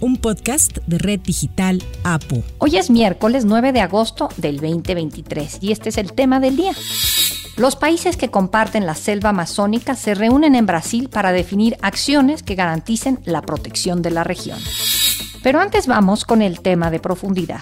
un podcast de Red Digital APO. Hoy es miércoles 9 de agosto del 2023 y este es el tema del día. Los países que comparten la selva amazónica se reúnen en Brasil para definir acciones que garanticen la protección de la región. Pero antes vamos con el tema de profundidad.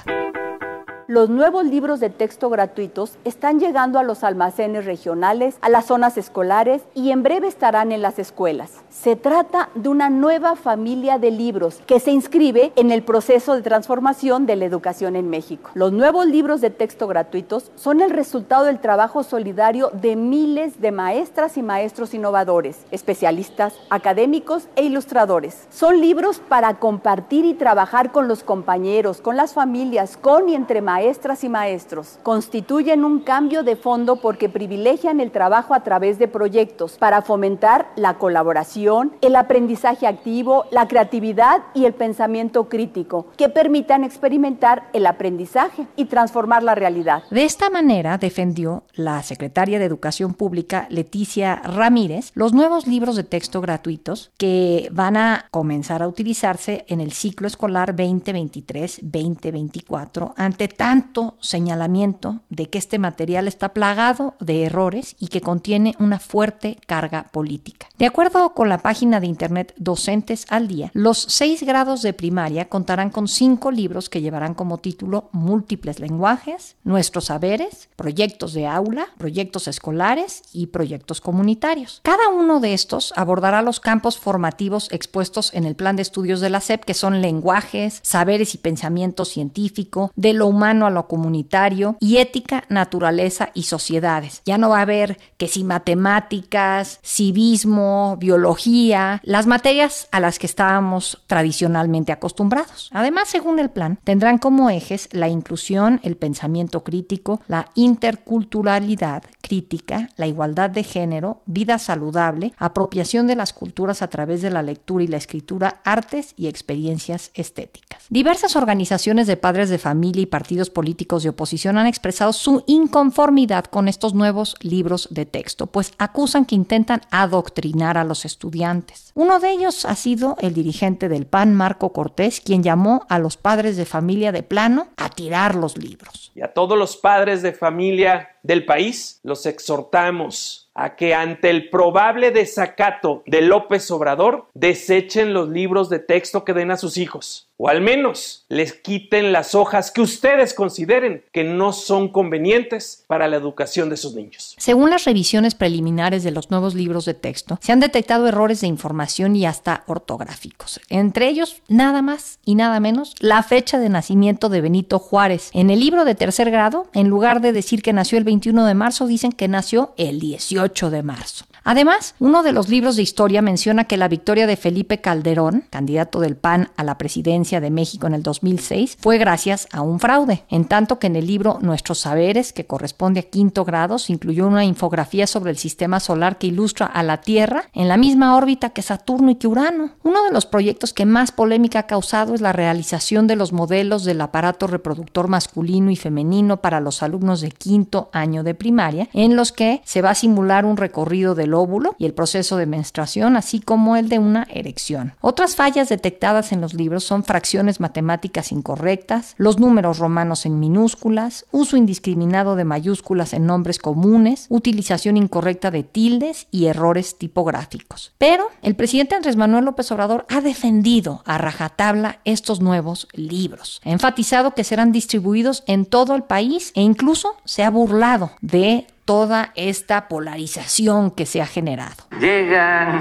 Los nuevos libros de texto gratuitos están llegando a los almacenes regionales, a las zonas escolares y en breve estarán en las escuelas. Se trata de una nueva familia de libros que se inscribe en el proceso de transformación de la educación en México. Los nuevos libros de texto gratuitos son el resultado del trabajo solidario de miles de maestras y maestros innovadores, especialistas, académicos e ilustradores. Son libros para compartir y trabajar con los compañeros, con las familias, con y entre maestros maestras y maestros constituyen un cambio de fondo porque privilegian el trabajo a través de proyectos para fomentar la colaboración, el aprendizaje activo, la creatividad y el pensamiento crítico, que permitan experimentar el aprendizaje y transformar la realidad. De esta manera defendió la secretaria de Educación Pública, Leticia Ramírez, los nuevos libros de texto gratuitos que van a comenzar a utilizarse en el ciclo escolar 2023-2024 ante tanto señalamiento de que este material está plagado de errores y que contiene una fuerte carga política. De acuerdo con la página de internet Docentes al Día, los seis grados de primaria contarán con cinco libros que llevarán como título Múltiples lenguajes, Nuestros saberes, Proyectos de aula, Proyectos escolares y Proyectos comunitarios. Cada uno de estos abordará los campos formativos expuestos en el plan de estudios de la SEP, que son lenguajes, saberes y pensamiento científico, de lo humano a lo comunitario y ética, naturaleza y sociedades. Ya no va a haber que si matemáticas, civismo, biología, las materias a las que estábamos tradicionalmente acostumbrados. Además, según el plan, tendrán como ejes la inclusión, el pensamiento crítico, la interculturalidad crítica, la igualdad de género, vida saludable, apropiación de las culturas a través de la lectura y la escritura, artes y experiencias estéticas. Diversas organizaciones de padres de familia y partidos políticos de oposición han expresado su inconformidad con estos nuevos libros de texto, pues acusan que intentan adoctrinar a los estudiantes. Uno de ellos ha sido el dirigente del PAN, Marco Cortés, quien llamó a los padres de familia de plano a tirar los libros. Y a todos los padres de familia del país los exhortamos a que ante el probable desacato de López Obrador desechen los libros de texto que den a sus hijos o al menos les quiten las hojas que ustedes consideren que no son convenientes para la educación de sus niños. Según las revisiones preliminares de los nuevos libros de texto, se han detectado errores de información y hasta ortográficos. Entre ellos, nada más y nada menos, la fecha de nacimiento de Benito Juárez. En el libro de tercer grado, en lugar de decir que nació el 21 de marzo, dicen que nació el 18 de marzo. Además, uno de los libros de historia menciona que la victoria de Felipe Calderón, candidato del PAN a la presidencia de México en el 2006, fue gracias a un fraude, en tanto que en el libro Nuestros Saberes, que corresponde a quinto grado, se incluyó una infografía sobre el sistema solar que ilustra a la Tierra en la misma órbita que Saturno y que Urano. Uno de los proyectos que más polémica ha causado es la realización de los modelos del aparato reproductor masculino y femenino para los alumnos de quinto año de primaria, en los que se va a simular un recorrido del óvulo y el proceso de menstruación, así como el de una erección. Otras fallas detectadas en los libros son fracciones matemáticas incorrectas, los números romanos en minúsculas, uso indiscriminado de mayúsculas en nombres comunes, utilización incorrecta de tildes y errores tipográficos. Pero el presidente Andrés Manuel López Obrador ha defendido a rajatabla estos nuevos libros. Ha enfatizado que serán distribuidos en todo el país e incluso se ha burlado de toda esta polarización que se ha generado. Llegan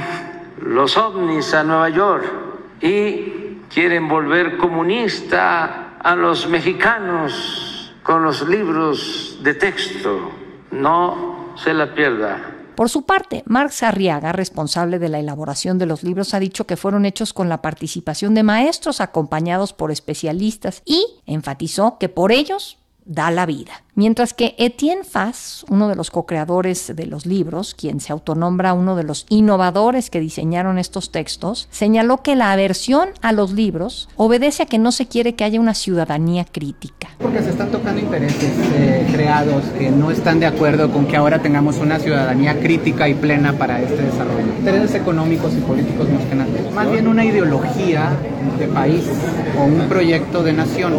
los ovnis a Nueva York y quieren volver comunista a los mexicanos con los libros de texto. No se la pierda. Por su parte, Marx Arriaga, responsable de la elaboración de los libros, ha dicho que fueron hechos con la participación de maestros acompañados por especialistas y enfatizó que por ellos da la vida. Mientras que Etienne Fass, uno de los co-creadores de los libros, quien se autonombra uno de los innovadores que diseñaron estos textos, señaló que la aversión a los libros obedece a que no se quiere que haya una ciudadanía crítica. Porque se están tocando intereses eh, creados que no están de acuerdo con que ahora tengamos una ciudadanía crítica y plena para este desarrollo. Intereses económicos y políticos más que nada. Más bien una ideología de país o un proyecto de nación.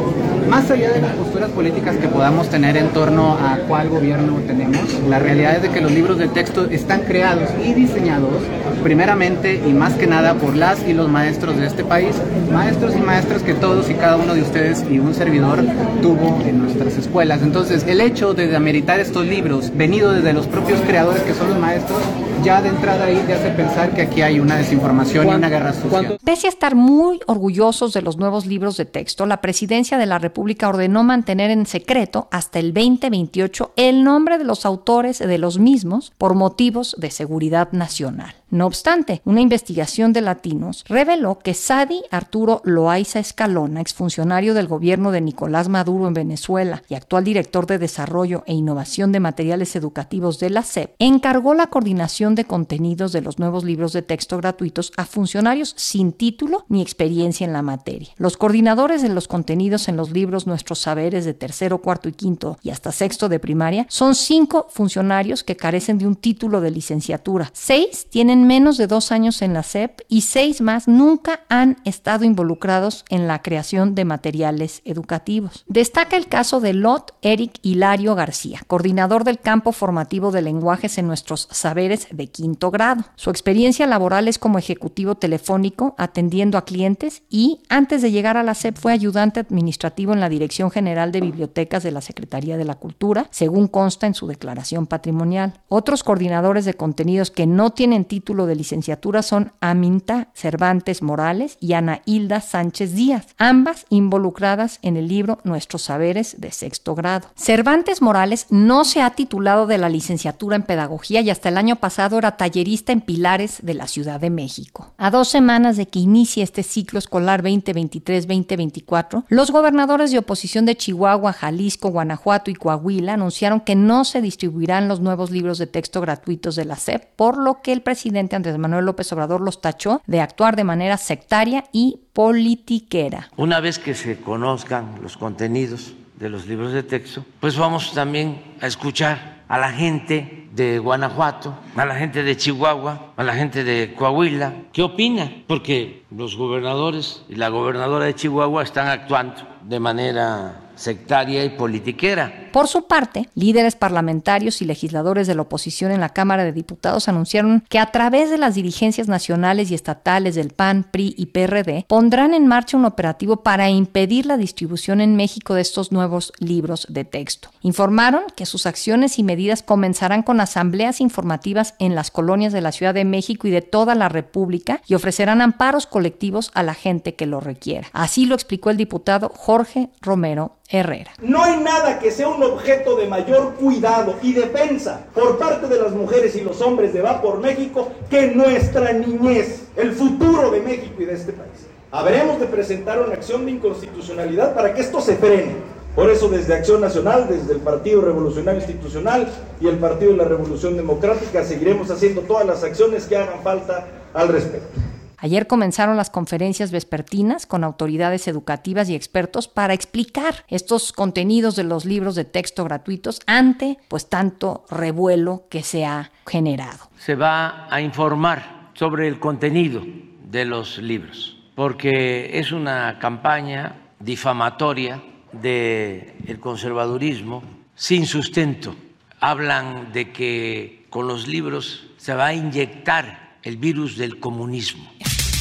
Más allá de las posturas políticas que podamos tener en torno a cuál gobierno tenemos, la realidad es de que los libros de texto están creados y diseñados primeramente y más que nada por las y los maestros de este país, maestros y maestras que todos y cada uno de ustedes y un servidor tuvo en nuestras escuelas. Entonces, el hecho de ameritar estos libros, venido desde los propios creadores que son los maestros, ya de entrada ahí te hace pensar que aquí hay una desinformación y una guerra social. Pese a estar muy orgullosos de los nuevos libros de texto, la presidencia de la República ordenó mantener en secreto hasta el 2028 el nombre de los autores de los mismos por motivos de seguridad nacional. No obstante, una investigación de latinos reveló que Sadi Arturo Loaiza Escalona, exfuncionario del gobierno de Nicolás Maduro en Venezuela y actual director de Desarrollo e Innovación de Materiales Educativos de la SEP, encargó la coordinación de contenidos de los nuevos libros de texto gratuitos a funcionarios sin título ni experiencia en la materia. Los coordinadores de los contenidos en los libros Nuestros Saberes de tercero, cuarto y quinto y hasta sexto de primaria son cinco funcionarios que carecen de un título de licenciatura. Seis tienen menos de dos años en la SEP y seis más nunca han estado involucrados en la creación de materiales educativos. Destaca el caso de Lot Eric Hilario García, coordinador del campo formativo de lenguajes en nuestros saberes de quinto grado. Su experiencia laboral es como ejecutivo telefónico atendiendo a clientes y antes de llegar a la SEP fue ayudante administrativo en la Dirección General de Bibliotecas de la Secretaría de la Cultura, según consta en su declaración patrimonial. Otros coordinadores de contenidos que no tienen título de licenciatura son Aminta Cervantes Morales y Ana Hilda Sánchez Díaz, ambas involucradas en el libro Nuestros Saberes de sexto grado. Cervantes Morales no se ha titulado de la licenciatura en Pedagogía y hasta el año pasado tallerista en Pilares de la Ciudad de México. A dos semanas de que inicie este ciclo escolar 2023-2024, los gobernadores de oposición de Chihuahua, Jalisco, Guanajuato y Coahuila anunciaron que no se distribuirán los nuevos libros de texto gratuitos de la SEP, por lo que el presidente Andrés Manuel López Obrador los tachó de actuar de manera sectaria y politiquera. Una vez que se conozcan los contenidos de los libros de texto, pues vamos también a escuchar a la gente de Guanajuato, a la gente de Chihuahua, a la gente de Coahuila, qué opina, porque los gobernadores y la gobernadora de Chihuahua están actuando de manera sectaria y politiquera. Por su parte, líderes parlamentarios y legisladores de la oposición en la Cámara de Diputados anunciaron que a través de las dirigencias nacionales y estatales del PAN, PRI y PRD pondrán en marcha un operativo para impedir la distribución en México de estos nuevos libros de texto. Informaron que sus acciones y medidas comenzarán con asambleas informativas en las colonias de la Ciudad de México y de toda la República y ofrecerán amparos colectivos a la gente que lo requiera. Así lo explicó el diputado Jorge Romero No hay nada que sea un objeto de mayor cuidado y defensa por parte de las mujeres y los hombres de Va por México que nuestra niñez, el futuro de México y de este país. Habremos de presentar una acción de inconstitucionalidad para que esto se frene. Por eso desde Acción Nacional, desde el Partido Revolucionario Institucional y el Partido de la Revolución Democrática seguiremos haciendo todas las acciones que hagan falta al respecto. Ayer comenzaron las conferencias vespertinas con autoridades educativas y expertos para explicar estos contenidos de los libros de texto gratuitos ante pues tanto revuelo que se ha generado. Se va a informar sobre el contenido de los libros, porque es una campaña difamatoria del el conservadurismo sin sustento. Hablan de que con los libros se va a inyectar el virus del comunismo.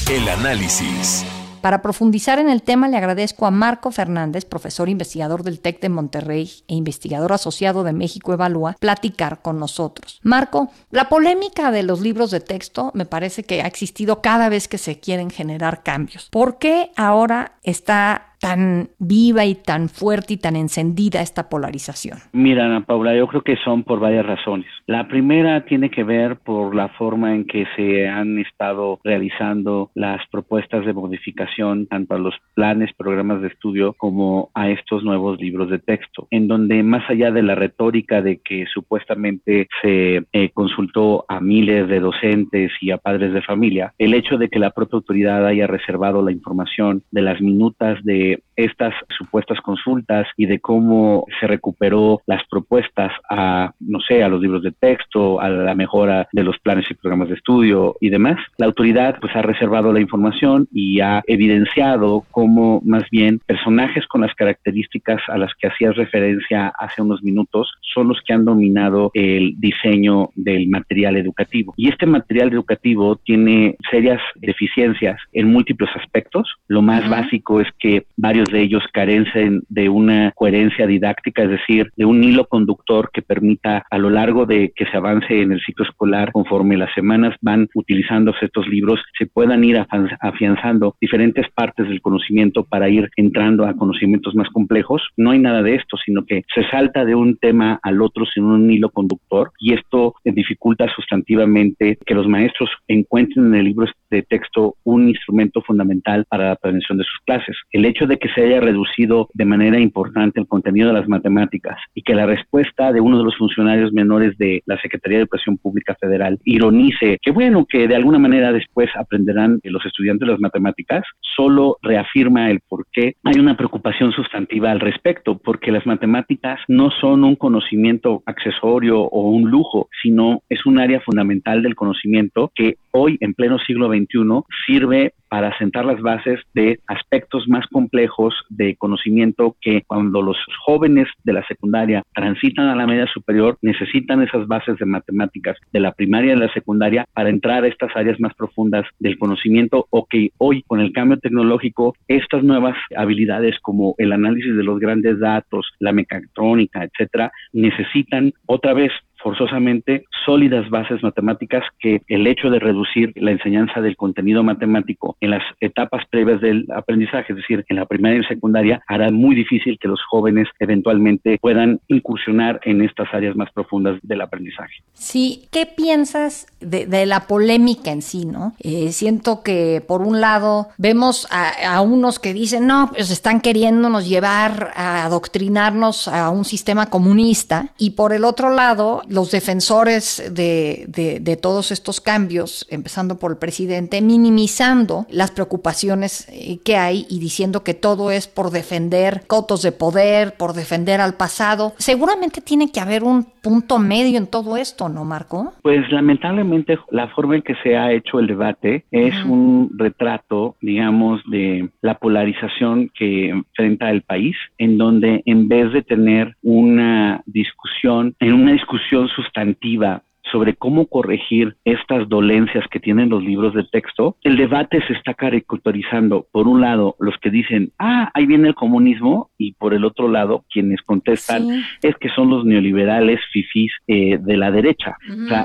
El análisis. Para profundizar en el tema, le agradezco a Marco Fernández, profesor investigador del TEC de Monterrey e investigador asociado de México Evalúa, platicar con nosotros. Marco, la polémica de los libros de texto me parece que ha existido cada vez que se quieren generar cambios. ¿Por qué ahora está tan viva y tan fuerte y tan encendida esta polarización? Mira, Ana Paula, yo creo que son por varias razones. La primera tiene que ver por la forma en que se han estado realizando las propuestas de modificación tanto a los planes, programas de estudio como a estos nuevos libros de texto, en donde más allá de la retórica de que supuestamente se eh, consultó a miles de docentes y a padres de familia, el hecho de que la propia autoridad haya reservado la información de las minutas de estas supuestas consultas y de cómo se recuperó las propuestas a, no sé, a los libros de texto, a la mejora de los planes y programas de estudio y demás. La autoridad pues ha reservado la información y ha evidenciado cómo más bien personajes con las características a las que hacías referencia hace unos minutos son los que han dominado el diseño del material educativo. Y este material educativo tiene serias deficiencias en múltiples aspectos. Lo más básico es que varios de ellos carecen de una coherencia didáctica, es decir, de un hilo conductor que permita a lo largo de que se avance en el ciclo escolar, conforme las semanas van utilizándose estos libros, se puedan ir afianzando diferentes partes del conocimiento para ir entrando a conocimientos más complejos. No hay nada de esto, sino que se salta de un tema al otro sin un hilo conductor y esto dificulta sustantivamente que los maestros encuentren en el libro de texto un instrumento fundamental para la prevención de sus clases. El hecho de que se haya reducido de manera importante el contenido de las matemáticas y que la respuesta de uno de los funcionarios menores de la Secretaría de Educación Pública Federal ironice que bueno, que de alguna manera después aprenderán los estudiantes las matemáticas, solo reafirma el por qué hay una preocupación sustantiva al respecto, porque las matemáticas no son un conocimiento accesorio o un lujo, sino es un área fundamental del conocimiento que hoy, en pleno siglo XXI, sirve para sentar las bases de aspectos más complejos de conocimiento que cuando los jóvenes de la secundaria transitan a la media superior necesitan esas bases de matemáticas de la primaria y de la secundaria para entrar a estas áreas más profundas del conocimiento. O que hoy con el cambio tecnológico estas nuevas habilidades como el análisis de los grandes datos, la mecatrónica, etcétera, necesitan otra vez forzosamente sólidas bases matemáticas que el hecho de reducir la enseñanza del contenido matemático en las etapas previas del aprendizaje, es decir, en la primaria y secundaria, hará muy difícil que los jóvenes eventualmente puedan incursionar en estas áreas más profundas del aprendizaje. Sí, ¿qué piensas de, la polémica en sí, no? Eh, siento que por un lado vemos a, a unos que dicen, no, pues están queriéndonos llevar a adoctrinarnos a un sistema comunista y por el otro lado los defensores de, de, todos estos cambios, empezando por el presidente, minimizando las preocupaciones eh, que hay y diciendo que todo es por defender cotos de poder, por defender al pasado. Seguramente tiene que haber un punto medio en todo esto, ¿no, Marco? Pues lamentablemente la forma en que se ha hecho el debate es un retrato, digamos, de la polarización que enfrenta el país, en donde en vez de tener una discusión, en una discusión sustantiva sobre cómo corregir estas dolencias que tienen los libros de texto, el debate se está caricaturizando. Por un lado, los que dicen, ah, ahí viene el comunismo, y por el otro lado, quienes contestan es que son los neoliberales fifís eh, de la derecha.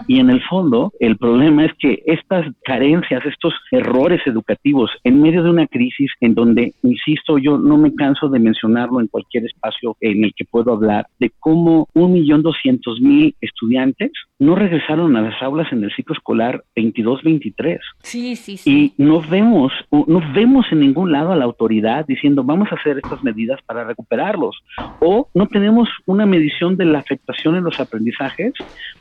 y en el fondo, el problema es que estas carencias, estos errores educativos, en medio de una crisis en donde, insisto, yo no me canso de mencionarlo en cualquier espacio en el que puedo hablar, de cómo un millón doscientos mil estudiantes no regresaron a las aulas en el ciclo escolar 22-23. Sí, sí, sí. Y no vemos, no vemos en ningún lado a la autoridad diciendo vamos a hacer estas medidas para recuperarlos. O no tenemos una medición de la afectación en los aprendizajes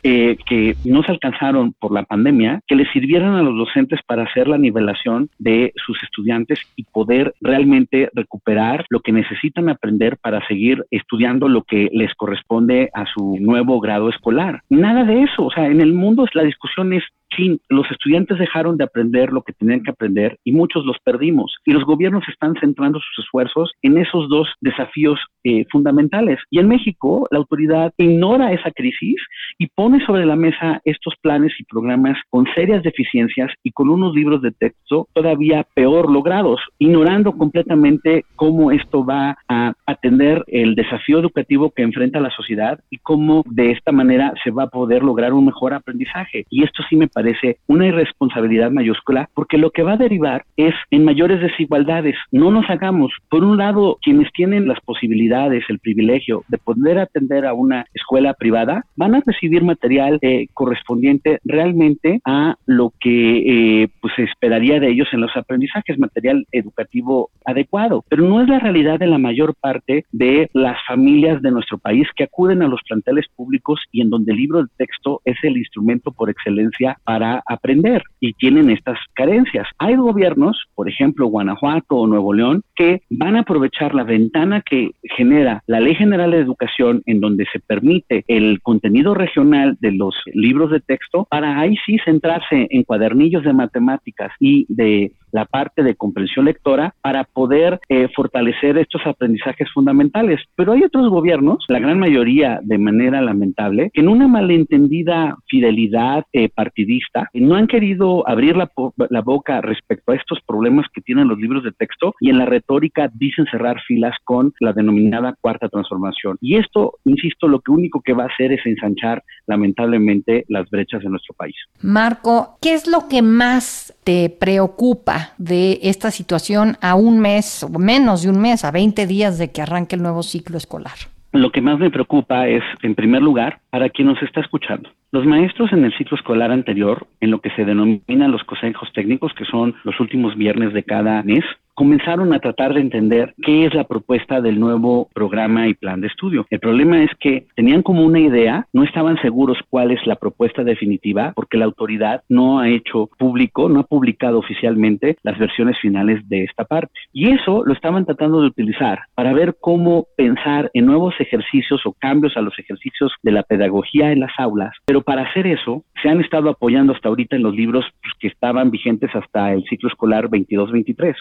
eh, que no se alcanzaron por la pandemia, que les sirvieran a los docentes para hacer la nivelación de sus estudiantes y poder realmente recuperar lo que necesitan aprender para seguir estudiando lo que les corresponde a su nuevo grado escolar. Nada de eso, o sea, en el mundo la discusión es los estudiantes dejaron de aprender lo que tenían que aprender y muchos los perdimos. Y los gobiernos están centrando sus esfuerzos en esos dos desafíos eh, fundamentales. Y en México, la autoridad ignora esa crisis y pone sobre la mesa estos planes y programas con serias deficiencias y con unos libros de texto todavía peor logrados, ignorando completamente cómo esto va a atender el desafío educativo que enfrenta la sociedad y cómo de esta manera se va a poder lograr un mejor aprendizaje. Y esto sí me parece parece una irresponsabilidad mayúscula porque lo que va a derivar es en mayores desigualdades. No nos hagamos, por un lado, quienes tienen las posibilidades, el privilegio de poder atender a una escuela privada, van a recibir material eh, correspondiente realmente a lo que eh, pues se esperaría de ellos en los aprendizajes, material educativo adecuado. Pero no es la realidad de la mayor parte de las familias de nuestro país que acuden a los planteles públicos y en donde el libro de texto es el instrumento por excelencia aprender y tienen estas carencias. Hay gobiernos, por ejemplo Guanajuato o Nuevo León, que van a aprovechar la ventana que genera la Ley General de Educación en donde se permite el contenido regional de los libros de texto para ahí sí centrarse en cuadernillos de matemáticas y de la parte de comprensión lectora para poder eh, fortalecer estos aprendizajes fundamentales. Pero hay otros gobiernos, la gran mayoría de manera lamentable, que en una malentendida fidelidad eh, partidista no han querido abrir la, la boca respecto a estos problemas que tienen los libros de texto y en la retórica dicen cerrar filas con la denominada cuarta transformación. Y esto, insisto, lo que único que va a hacer es ensanchar lamentablemente las brechas de nuestro país. Marco, ¿qué es lo que más te preocupa de esta situación a un mes o menos de un mes, a 20 días de que arranque el nuevo ciclo escolar? Lo que más me preocupa es, en primer lugar, para quien nos está escuchando. Los maestros en el ciclo escolar anterior, en lo que se denomina los consejos técnicos, que son los últimos viernes de cada mes, comenzaron a tratar de entender qué es la propuesta del nuevo programa y plan de estudio. El problema es que tenían como una idea, no estaban seguros cuál es la propuesta definitiva, porque la autoridad no ha hecho público, no ha publicado oficialmente las versiones finales de esta parte. Y eso lo estaban tratando de utilizar para ver cómo pensar en nuevos ejercicios o cambios a los ejercicios de la pedagogía en las aulas. Pero para hacer eso, se han estado apoyando hasta ahorita en los libros pues, que estaban vigentes hasta el ciclo escolar 22-23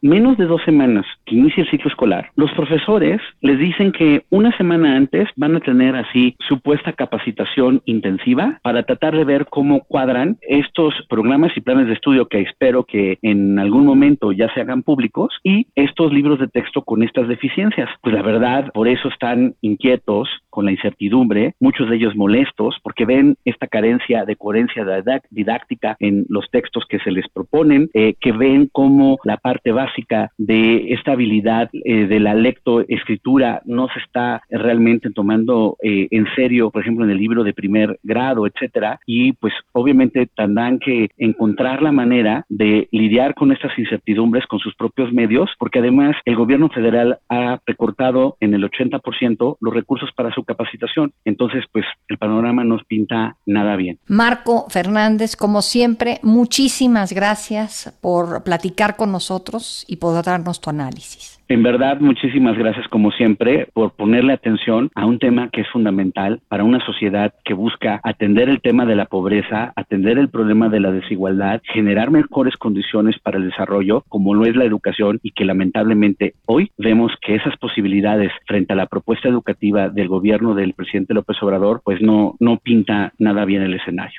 menos de dos semanas que inicie el ciclo escolar, los profesores les dicen que una semana antes van a tener así supuesta capacitación intensiva para tratar de ver cómo cuadran estos programas y planes de estudio que espero que en algún momento ya se hagan públicos y estos libros de texto con estas deficiencias. Pues la verdad, por eso están inquietos con la incertidumbre, muchos de ellos molestos porque ven esta carencia de coherencia didáctica en los textos que se les proponen, eh, que ven cómo la parte básica de esta habilidad eh, de la lectoescritura no se está realmente tomando eh, en serio, por ejemplo, en el libro de primer grado, etcétera, y pues obviamente tendrán que encontrar la manera de lidiar con estas incertidumbres con sus propios medios, porque además el gobierno federal ha recortado en el 80% los recursos para su capacitación. Entonces, pues el panorama nos pinta nada bien. Marco Fernández, como siempre, muchísimas gracias por platicar con nosotros y por darnos tu análisis. En verdad, muchísimas gracias como siempre por ponerle atención a un tema que es fundamental para una sociedad que busca atender el tema de la pobreza, atender el problema de la desigualdad, generar mejores condiciones para el desarrollo, como lo es la educación, y que lamentablemente hoy vemos que esas posibilidades frente a la propuesta educativa del gobierno del presidente López Obrador, pues no, no pinta nada bien el escenario.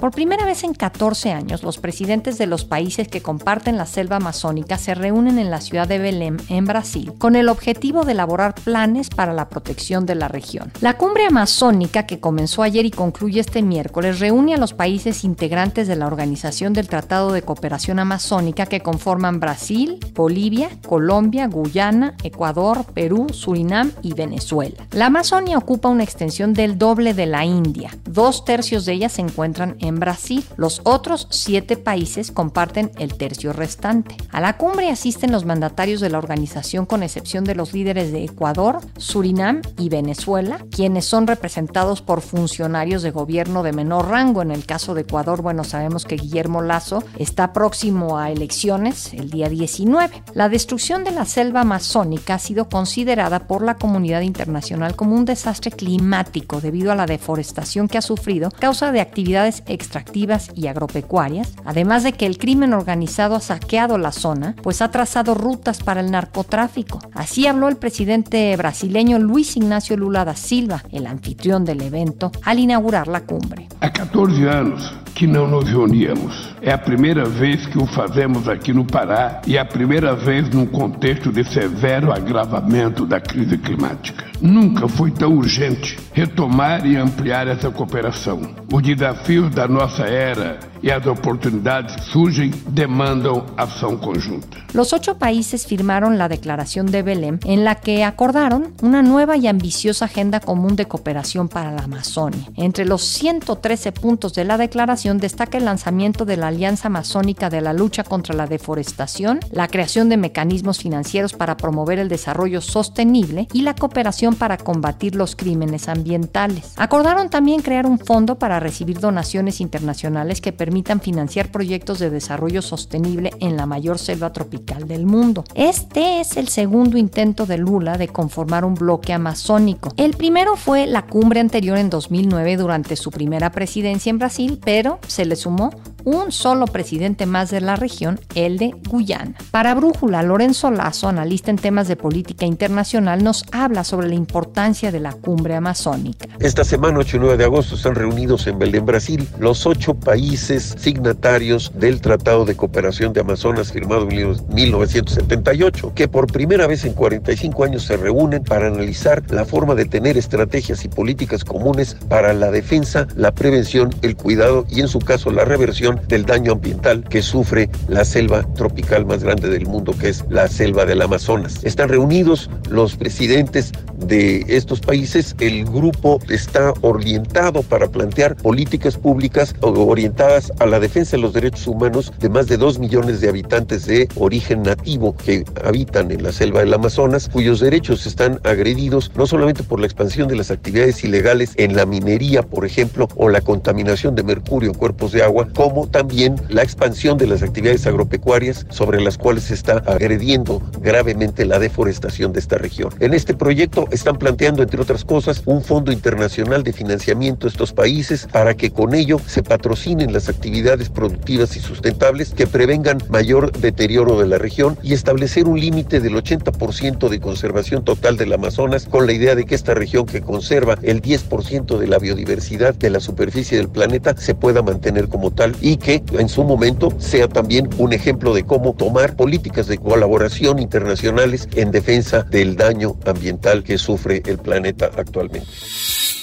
Por primera vez en 14 años, los presidentes de los países que comparten la selva amazónica se reúnen en la ciudad de Belém, en Brasil, con el objetivo de elaborar planes para la protección de la región. La cumbre amazónica, que comenzó ayer y concluye este miércoles, reúne a los países integrantes de la Organización del Tratado de Cooperación Amazónica que conforman Brasil, Bolivia, Colombia, Guyana, Ecuador, Perú, Surinam y Venezuela. La Amazonia ocupa una extensión del doble de la India. Dos tercios de ella se encuentran en Brasil. Los otros siete países comparten el tercio restante. A la cumbre asisten los mandatarios de la organización con excepción de los líderes de Ecuador, Surinam y Venezuela, quienes son representados por funcionarios de gobierno de menor rango. En el caso de Ecuador, bueno, sabemos que Guillermo Lazo está próximo a elecciones el día 19. La destrucción de la selva amazónica ha sido considerada por la comunidad internacional como un desastre climático debido a la deforestación que ha sufrido causa de actividades extractivas y agropecuarias, además de que el crimen organizado ha saqueado la zona, pues ha trazado rutas para el narcotráfico. Así habló el presidente brasileño Luis Ignacio Lula da Silva, el anfitrión del evento, al inaugurar la cumbre. A 14 anos que não nos reuníamos. É a primeira vez que o fazemos aqui no Pará e a primeira vez num contexto de severo agravamento da crise climática. Nunca foi tão urgente retomar e ampliar essa cooperação. Os desafios da nossa era las oportunidades surgen demandan acción conjunta. Los ocho países firmaron la Declaración de Belém, en la que acordaron una nueva y ambiciosa agenda común de cooperación para la Amazonia. Entre los 113 puntos de la declaración destaca el lanzamiento de la Alianza Amazónica de la Lucha contra la Deforestación, la creación de mecanismos financieros para promover el desarrollo sostenible y la cooperación para combatir los crímenes ambientales. Acordaron también crear un fondo para recibir donaciones internacionales que permitan financiar proyectos de desarrollo sostenible en la mayor selva tropical del mundo. Este es el segundo intento de Lula de conformar un bloque amazónico. El primero fue la cumbre anterior en 2009 durante su primera presidencia en Brasil, pero se le sumó un solo presidente más de la región, el de Guyana. Para Brújula, Lorenzo Lazo, analista en temas de política internacional, nos habla sobre la importancia de la cumbre amazónica. Esta semana, 8 y 9 de agosto, están reunidos en Belén, Brasil, los ocho países signatarios del Tratado de Cooperación de Amazonas firmado en 1978, que por primera vez en 45 años se reúnen para analizar la forma de tener estrategias y políticas comunes para la defensa, la prevención, el cuidado y en su caso la reversión del daño ambiental que sufre la selva tropical más grande del mundo, que es la selva del Amazonas. Están reunidos los presidentes de estos países. El grupo está orientado para plantear políticas públicas orientadas a la defensa de los derechos humanos de más de dos millones de habitantes de origen nativo que habitan en la selva del Amazonas, cuyos derechos están agredidos no solamente por la expansión de las actividades ilegales en la minería, por ejemplo, o la contaminación de mercurio en cuerpos de agua, como también la expansión de las actividades agropecuarias sobre las cuales se está agrediendo gravemente la deforestación de esta región. En este proyecto están planteando, entre otras cosas, un fondo internacional de financiamiento a estos países para que con ello se patrocinen las actividades productivas y sustentables que prevengan mayor deterioro de la región y establecer un límite del 80% de conservación total del Amazonas con la idea de que esta región que conserva el 10% de la biodiversidad de la superficie del planeta se pueda mantener como tal y que en su momento sea también un ejemplo de cómo tomar políticas de colaboración internacionales en defensa del daño ambiental que sufre el planeta actualmente.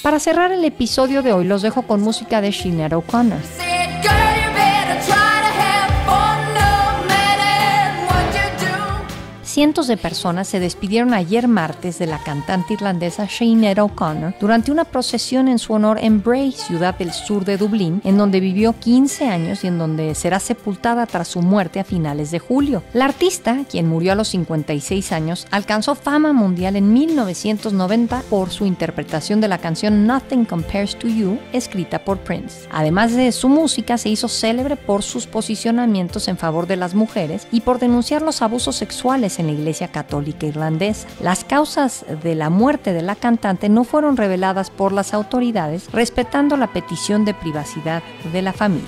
Para cerrar el episodio de hoy los dejo con música de Sinead O'Connor. Cientos de personas se despidieron ayer martes de la cantante irlandesa Sinead O'Connor durante una procesión en su honor en Bray, ciudad del sur de Dublín, en donde vivió 15 años y en donde será sepultada tras su muerte a finales de julio. La artista, quien murió a los 56 años, alcanzó fama mundial en 1990 por su interpretación de la canción Nothing Compares to You, escrita por Prince. Además de su música, se hizo célebre por sus posicionamientos en favor de las mujeres y por denunciar los abusos sexuales en la Iglesia Católica Irlandesa. Las causas de la muerte de la cantante no fueron reveladas por las autoridades, respetando la petición de privacidad de la familia.